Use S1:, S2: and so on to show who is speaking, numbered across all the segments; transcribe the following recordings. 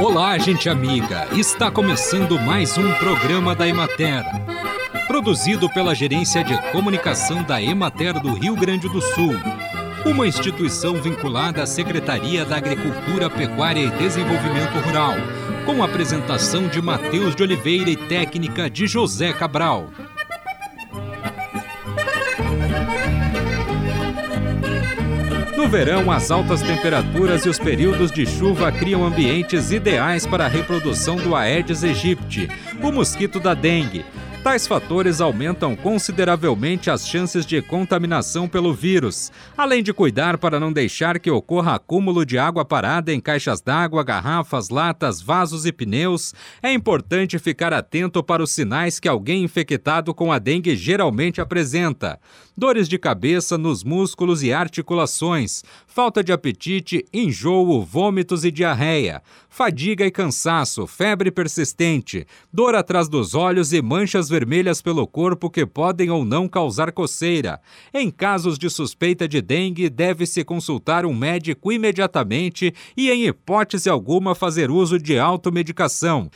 S1: Olá, gente amiga! Está começando mais um programa da Emater. Produzido pela Gerência de Comunicação da Emater do Rio Grande do Sul. Uma instituição vinculada à Secretaria da Agricultura, Pecuária e Desenvolvimento Rural. Com apresentação de Matheus de Oliveira e técnica de José Cabral. Verão, as altas temperaturas e os períodos de chuva criam ambientes ideais para a reprodução do Aedes aegypti, o mosquito da dengue. Tais fatores aumentam consideravelmente as chances de contaminação pelo vírus, além de cuidar para não deixar que ocorra acúmulo de água parada em caixas d'água, garrafas, latas, vasos e pneus. É importante ficar atento para os sinais que alguém infectado com a dengue geralmente apresenta dores de cabeça nos músculos e articulações, falta de apetite, enjoo, vômitos e diarreia, fadiga e cansaço, febre persistente, dor atrás dos olhos e manchas vermelhas pelo corpo que podem ou não causar coceira. Em casos de suspeita de dengue, deve-se consultar um médico imediatamente e, em hipótese alguma, fazer uso de automedicação.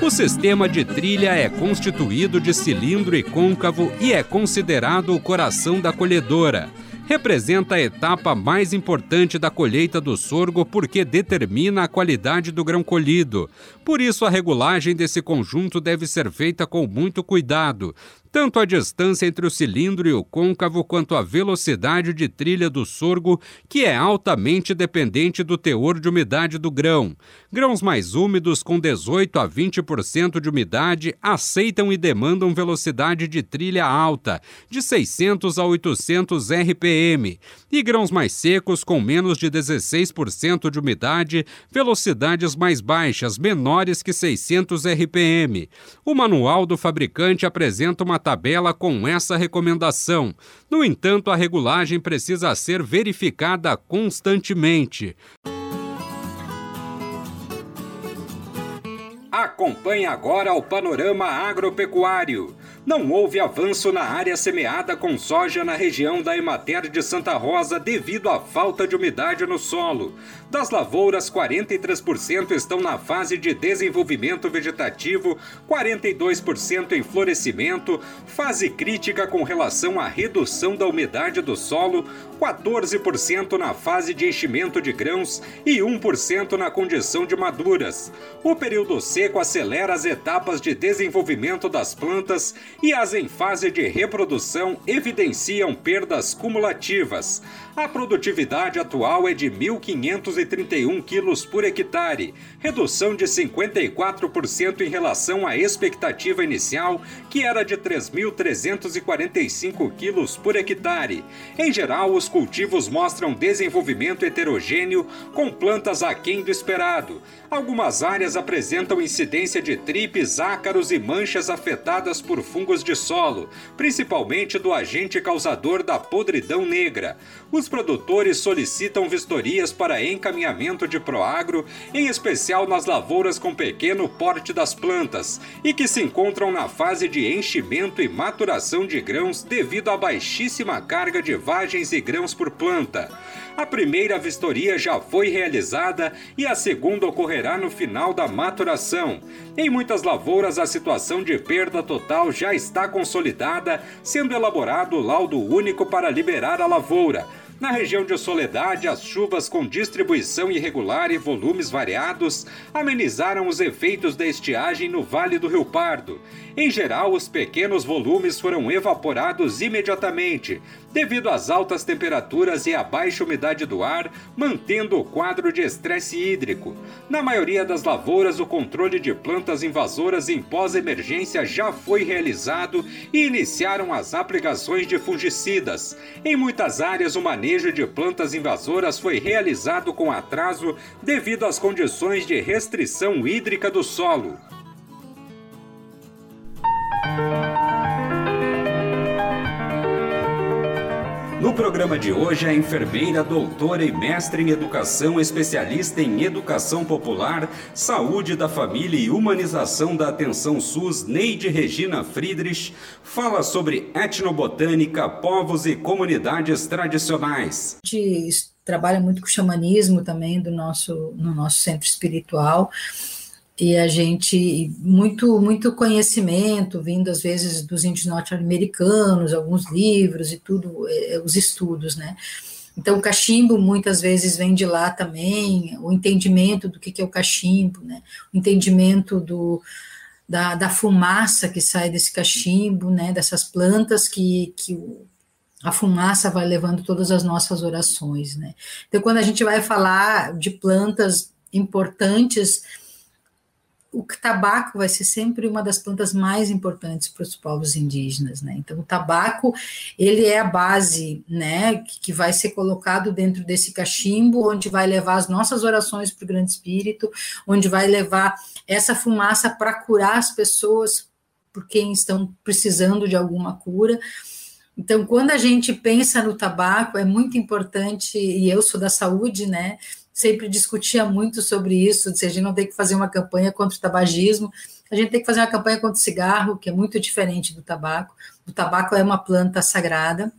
S1: O sistema de trilha é constituído de cilindro e côncavo e é considerado o coração da colhedora. Representa a etapa mais importante da colheita do sorgo porque determina a qualidade do grão colhido. Por isso, a regulagem desse conjunto deve ser feita com muito cuidado, tanto a distância entre o cilindro e o côncavo quanto a velocidade de trilha do sorgo, que é altamente dependente do teor de umidade do grão. Grãos mais úmidos, com 18 a 20% de umidade, aceitam e demandam velocidade de trilha alta, de 600 a 800 RPM, e grãos mais secos, com menos de 16% de umidade, velocidades mais baixas, menores que 600 RPM. O manual do fabricante apresenta uma tabela com essa recomendação. No entanto, a regulagem precisa ser verificada constantemente. Acompanhe agora o panorama agropecuário. Não houve avanço na área semeada com soja na região da Emater de Santa Rosa devido à falta de umidade no solo. Das lavouras, 43% estão na fase de desenvolvimento vegetativo, 42% em florescimento, fase crítica com relação à redução da umidade do solo, 14% na fase de enchimento de grãos e 1% na condição de maduras. O período seco acelera as etapas de desenvolvimento das plantas e as em fase de reprodução evidenciam perdas cumulativas. A produtividade atual é de 1.531 quilos por hectare, redução de 54% em relação à expectativa inicial, que era de 3.345 quilos por hectare. Em geral, os cultivos mostram desenvolvimento heterogêneo, com plantas aquém do esperado. Algumas áreas apresentam incidência de tripes, ácaros e manchas afetadas por fungos de solo, principalmente do agente causador da podridão negra. Os produtores solicitam vistorias para encaminhamento de Proagro, em especial nas lavouras com pequeno porte das plantas e que se encontram na fase de enchimento e maturação de grãos devido à baixíssima carga de vagens e grãos por planta. A primeira vistoria já foi realizada e a segunda ocorrerá no final da maturação. Em muitas lavouras, a situação de perda total já está consolidada, sendo elaborado o laudo único para liberar a lavoura na região de Soledade, as chuvas com distribuição irregular e volumes variados amenizaram os efeitos da estiagem no Vale do Rio Pardo. Em geral, os pequenos volumes foram evaporados imediatamente, devido às altas temperaturas e à baixa umidade do ar, mantendo o quadro de estresse hídrico. Na maioria das lavouras, o controle de plantas invasoras em pós-emergência já foi realizado e iniciaram as aplicações de fungicidas. Em muitas áreas, o manejo de plantas invasoras foi realizado com atraso devido às condições de restrição hídrica do solo. Programa de hoje, a enfermeira, doutora e mestre em educação, especialista em educação popular, saúde da família e humanização da atenção SUS, Neide Regina Friedrich, fala sobre etnobotânica, povos e comunidades tradicionais.
S2: De trabalha muito com xamanismo também do nosso, no nosso centro espiritual, e a gente, muito, muito conhecimento, vindo às vezes dos índios norte-americanos, alguns livros e tudo, é, os estudos, né? Então, o cachimbo muitas vezes vem de lá também, o entendimento do que é o cachimbo, né? o entendimento do, da, da fumaça que sai desse cachimbo, né? dessas plantas que, que a fumaça vai levando todas as nossas orações. Né? Então, quando a gente vai falar de plantas importantes, o tabaco vai ser sempre uma das plantas mais importantes para os povos indígenas, né? Então, o tabaco, ele é a base, né, que vai ser colocado dentro desse cachimbo, onde vai levar as nossas orações para o Grande Espírito, onde vai levar essa fumaça para curar as pessoas por quem estão precisando de alguma cura. Então, quando a gente pensa no tabaco, é muito importante, e eu sou da saúde, né? Sempre discutia muito sobre isso, se a gente não tem que fazer uma campanha contra o tabagismo, a gente tem que fazer uma campanha contra o cigarro, que é muito diferente do tabaco. O tabaco é uma planta sagrada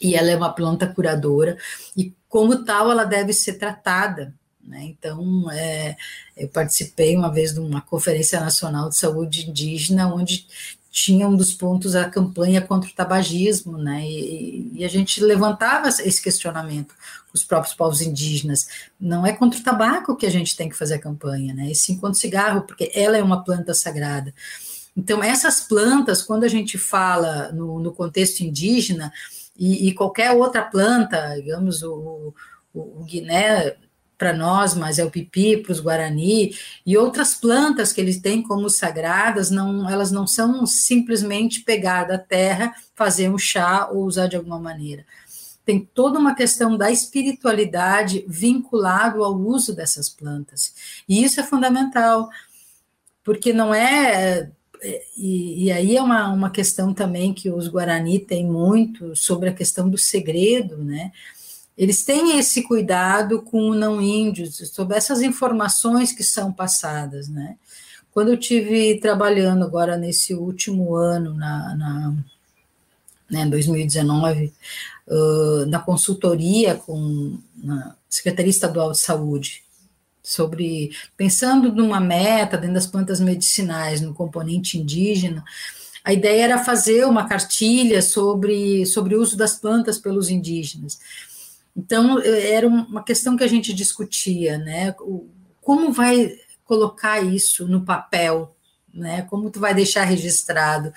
S2: e ela é uma planta curadora, e como tal ela deve ser tratada. Né? Então, é, eu participei uma vez de uma conferência nacional de saúde indígena, onde tinha um dos pontos a campanha contra o tabagismo, né? E, e, a gente levantava esse questionamento com os próprios povos indígenas. Não é contra o tabaco que a gente tem que fazer a campanha, né? E sim contra o cigarro, porque ela é uma planta sagrada. Então, essas plantas, quando a gente fala no, no contexto indígena, e, e, qualquer outra planta, digamos, o, o, o Guiné para nós, mas é o pipi para os guarani e outras plantas que eles têm como sagradas, não, elas não são simplesmente pegar da terra, fazer um chá ou usar de alguma maneira. Tem toda uma questão da espiritualidade vinculado ao uso dessas plantas. E isso é fundamental, porque não é e, e, aí é uma, uma questão também que os Guarani têm muito sobre a questão do segredo, né? Eles têm esse cuidado com não índios, sobre essas informações que são passadas, né? Quando eu tive trabalhando agora nesse último ano, na, na né, 2019, uh, na consultoria com a Secretaria Estadual de Saúde, sobre pensando numa meta dentro das plantas medicinais, no componente indígena, a ideia era fazer uma cartilha sobre, sobre o uso das plantas pelos indígenas. Então, era uma questão que a gente discutia, né? Como vai colocar isso no papel, né? Como tu vai deixar registrado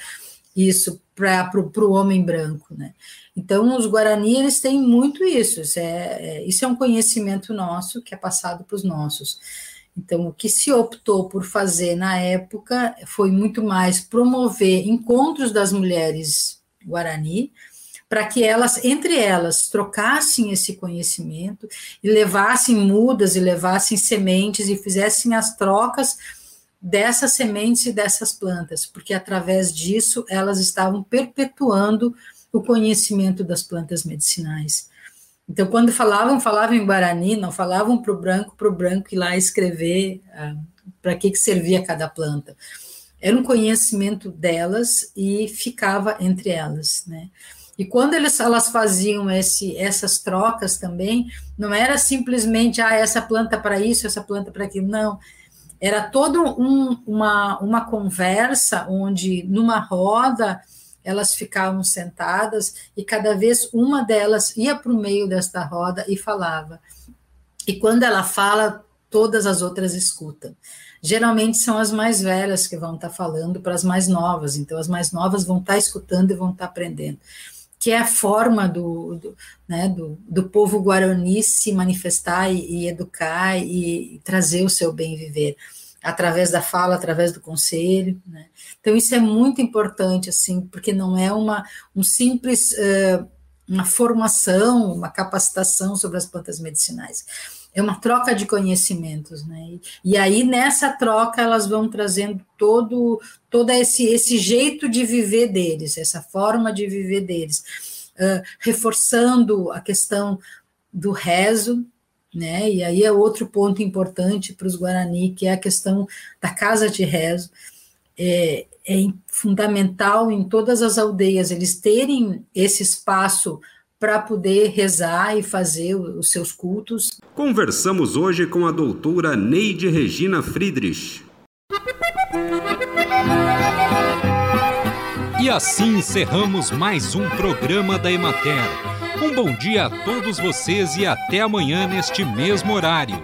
S2: isso para o homem branco, né? Então, os Guarani, eles têm muito isso, isso é, é isso é um conhecimento nosso que é passado para os nossos. Então, o que se optou por fazer na época foi muito mais promover encontros das mulheres Guarani, para que elas, entre elas, trocassem esse conhecimento e levassem mudas e levassem sementes e fizessem as trocas dessas sementes e dessas plantas, porque através disso elas estavam perpetuando o conhecimento das plantas medicinais. Então, quando falavam, falavam em Guarani, não falavam para o branco, para o branco ir lá escrever ah, para que, que servia cada planta. Era um conhecimento delas e ficava entre elas, né? E quando eles, elas faziam esse, essas trocas também, não era simplesmente, ah, essa planta para isso, essa planta para aquilo, não. Era toda um, uma, uma conversa onde, numa roda, elas ficavam sentadas e cada vez uma delas ia para o meio desta roda e falava. E quando ela fala, todas as outras escutam. Geralmente são as mais velhas que vão estar tá falando para as mais novas, então as mais novas vão estar tá escutando e vão estar tá aprendendo que é a forma do, do, né, do, do povo guarani se manifestar e, e educar e, trazer o seu bem viver através da fala, através do conselho, né? Então isso é muito importante assim, porque não é uma um simples uh, uma formação, uma capacitação sobre as plantas medicinais é uma troca de conhecimentos, né? E, aí nessa troca elas vão trazendo todo todo esse esse jeito de viver deles, essa forma de viver deles, uh, reforçando a questão do rezo, né? E aí é outro ponto importante para os Guarani, que é a questão da casa de rezo. É, é fundamental em todas as aldeias eles terem esse espaço para poder rezar e fazer os seus cultos.
S1: Conversamos hoje com a doutora Neide Regina Friedrich. E assim encerramos mais um programa da Emater. Um bom dia a todos vocês e até amanhã neste mesmo horário.